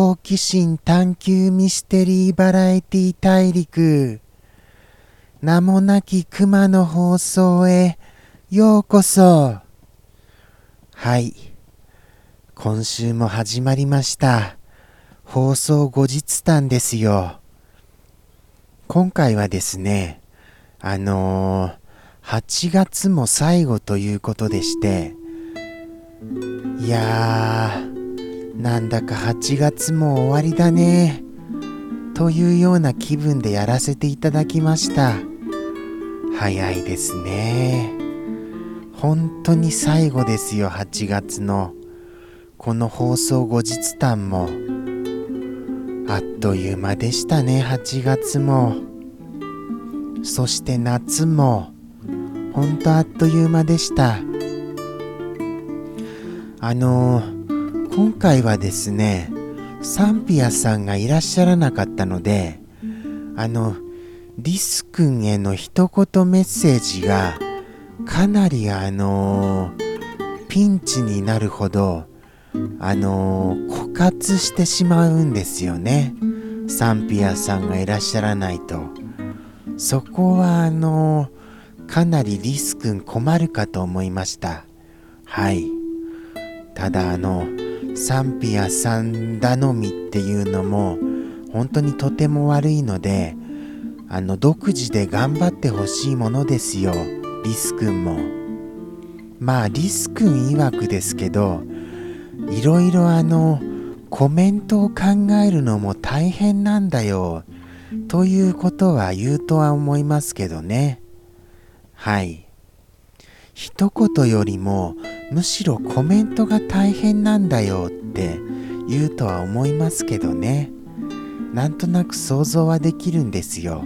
好奇心探求ミステリーバラエティ大陸。名もなき熊の放送へようこそ。はい。今週も始まりました。放送後日談ですよ。今回はですねあのー、8月も最後ということでして。いやーなんだか8月も終わりだね。というような気分でやらせていただきました。早いですね。本当に最後ですよ8月の。この放送後日談も。あっという間でしたね8月も。そして夏も。ほんとあっという間でした。あのー、今回はですねサンピアさんがいらっしゃらなかったのであのリス君への一言メッセージがかなりあのー、ピンチになるほどあのー、枯渇してしまうんですよね。サンピアさんがいらっしゃらないと。そこはあのかなりリス君困るかと思いました。はい。ただあのサンピアさん頼みっていうのも本当にとても悪いのであの独自で頑張ってほしいものですよ。リス君も。まあリス君曰くですけどいろいろあのコメントを考えるのも大変なんだよ。ということは言うとは思いますけどね。はい。一言よりもむしろコメントが大変なんだよって言うとは思いますけどね。なんとなく想像はできるんですよ。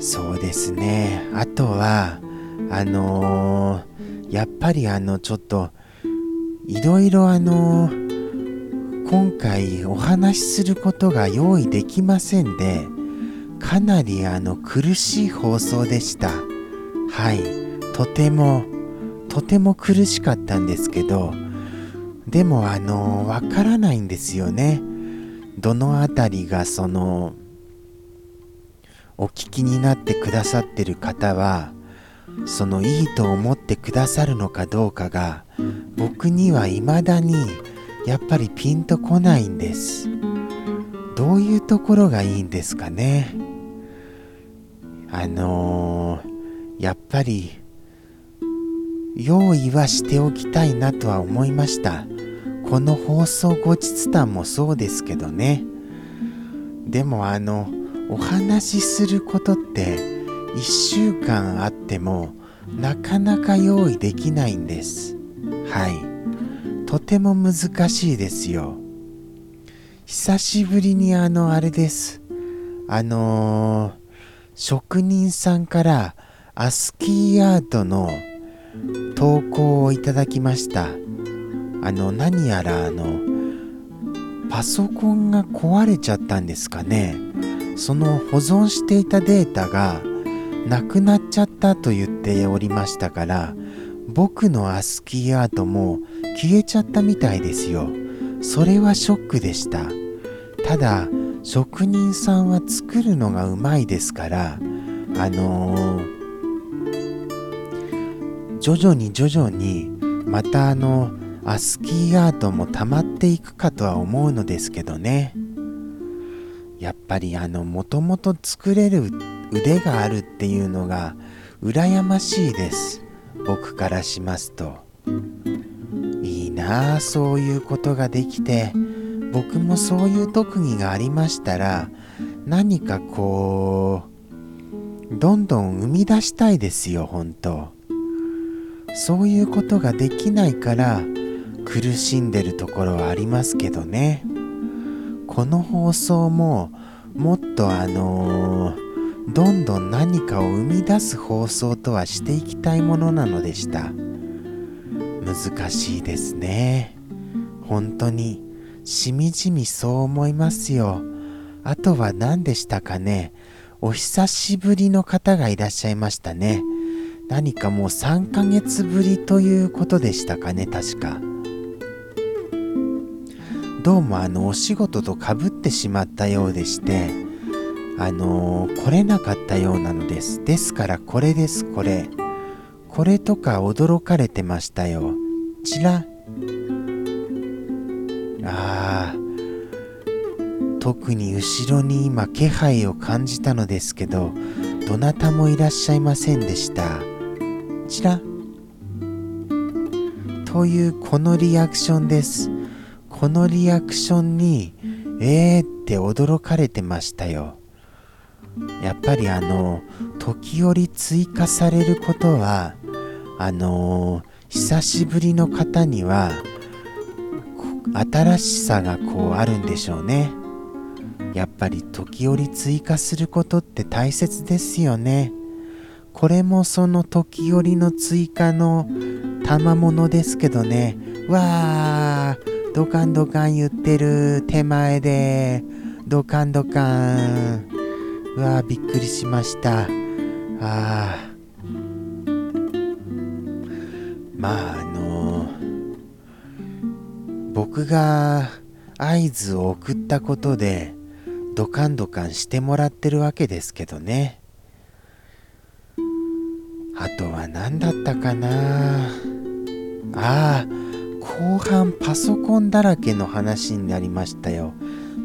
そうですね。あとはあのー、やっぱりあのちょっといろいろあのー、今回お話しすることが用意できませんでかなりあの苦しい放送でした。はい。とてもとても苦しかったんですけどでもあのわからないんですよね。どの辺りがそのお聞きになってくださってる方はそのいいと思ってくださるのかどうかが僕には未だにやっぱりピンとこないんです。どういうところがいいんですかね。あのー、やっぱり用意はしておきたいなとは思いました。この放送後日談もそうですけどね。でもあのお話しすることって1週間あってもなかなか用意できないんです。はい。とても難しいですよ。久しぶりにあのあれです。あのー、職人さんからアスキーアートの投稿をいただきました。あの何やらあのパソコンが壊れちゃったんですかね。その保存していたデータがなくなっちゃったと言っておりましたから僕のアスキーアートも消えちゃったみたいですよ。それはショックでした。ただ職人さんは作るのがうまいですからあのー徐々に徐々にまたあのアスキーアートも溜まっていくかとは思うのですけどね。やっぱりあのもともと作れる腕があるっていうのが羨ましいです。僕からしますと。いいなあそういうことができて。僕もそういう特技がありましたら何かこうどんどん生み出したいですよ本当。そういうことができないから苦しんでるところはありますけどね。この放送ももっとあのー、どんどん何かを生み出す放送とはしていきたいものなのでした。難しいですね。本当にしみじみそう思いますよ。あとは何でしたかね。お久しぶりの方がいらっしゃいましたね。何かもう3ヶ月ぶりということでしたかね確か。どうもあのお仕事とかぶってしまったようでしてあのー、来れなかったようなのです。ですからこれですこれ。これとか驚かれてましたよ。ちら。あー。特に後ろに今気配を感じたのですけどどなたもいらっしゃいませんでした。ちら。というこのリアクションです。このリアクションにえーって驚かれてましたよ。やっぱりあの時折追加されることはあのー、久しぶりの方には新しさがこうあるんでしょうね。やっぱり時折追加することって大切ですよね。これもその時折の追加の賜物ですけどね。わードカンドカン言ってる手前でドカンドカン。うわーびっくりしました。あまああのー、僕が合図を送ったことでドカンドカンしてもらってるわけですけどね。あとは何だったかな？ああ後半パソコンだらけの話になりましたよ。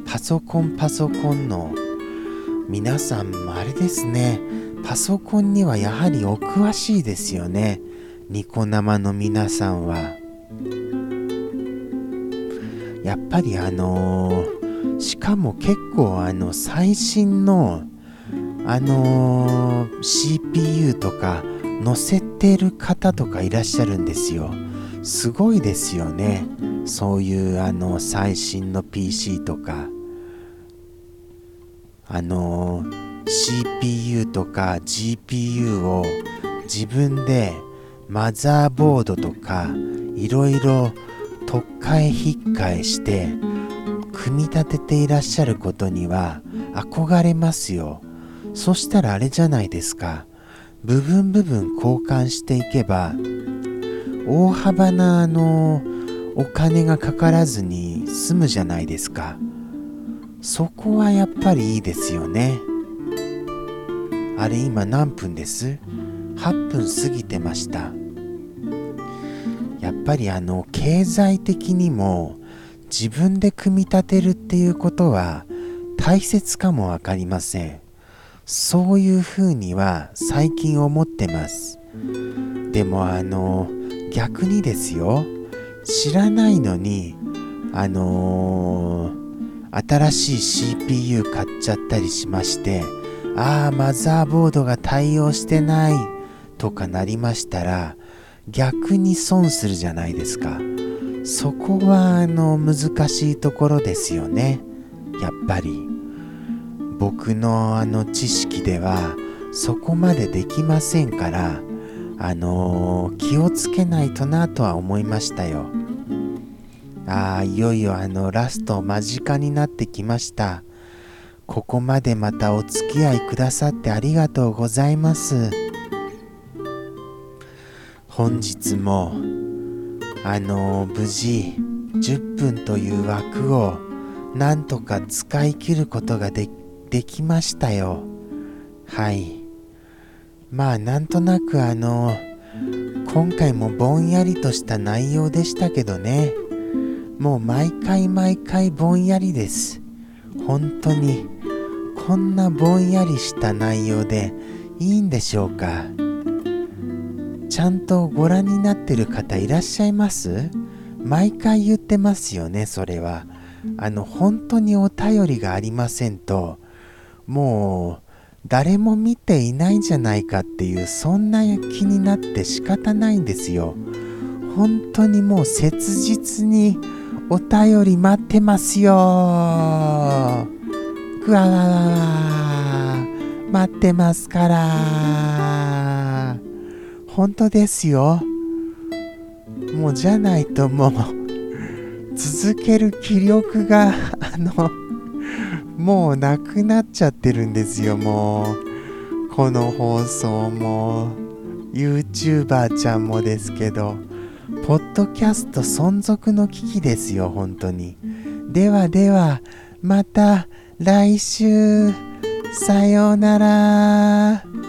パソコンパソコンの皆さんもあれですね。パソコンにはやはりお詳しいですよね。ニコ生の皆さんは。やっぱりあのー、しかも結構あの最新のあのー、CPU とか載せてる方とかいらっしゃるんですよ。すごいですよね。そういうあの最新の PC とか。あの CPU とか GPU を自分でマザーボードとかいろいろ特化へ引っかえして組み立てていらっしゃることには憧れますよ。そしたらあれじゃないですか。部分部分交換していけば大幅なあのお金がかからずに済むじゃないですか。そこはやっぱりいいですよね。あれ今何分です？8分過ぎてました。やっぱりあの経済的にも自分で組み立てるっていうことは大切かも分かりません。そういうふうには最近思ってます。でもあの逆にですよ。知らないのにあのー、新しい CPU 買っちゃったりしましてああマザーボードが対応してないとかなりましたら逆に損するじゃないですか。そこはあの難しいところですよね。やっぱり。僕のあの知識ではそこまでできませんからあのー、気をつけないとなとは思いましたよ。ああ、いよいよあのラスト間近になってきました。ここまでまたお付き合いくださってありがとうございます。本日もあのー、無事10分という枠をなんとか使い切ることができできましたよ。はい。まあなんとなくあの今回もぼんやりとした内容でしたけどね。もう毎回毎回ぼんやりです。本当にこんなぼんやりした内容でいいんでしょうか。ちゃんとご覧になってる方いらっしゃいます？毎回言ってますよねそれは。あの本当にお便りがありませんと。もう誰も見ていないんじゃないかっていうそんな気になって仕方ないんですよ。本当にもう切実にお便り待ってますよ。ぐわわわわ待ってますから。本当ですよ。もうじゃないともう続ける気力があのもうなくなっちゃってるんですよもうこの放送も YouTuber ちゃんもですけどポッドキャスト存続の危機ですよ本当にではでは、また来週。さようなら。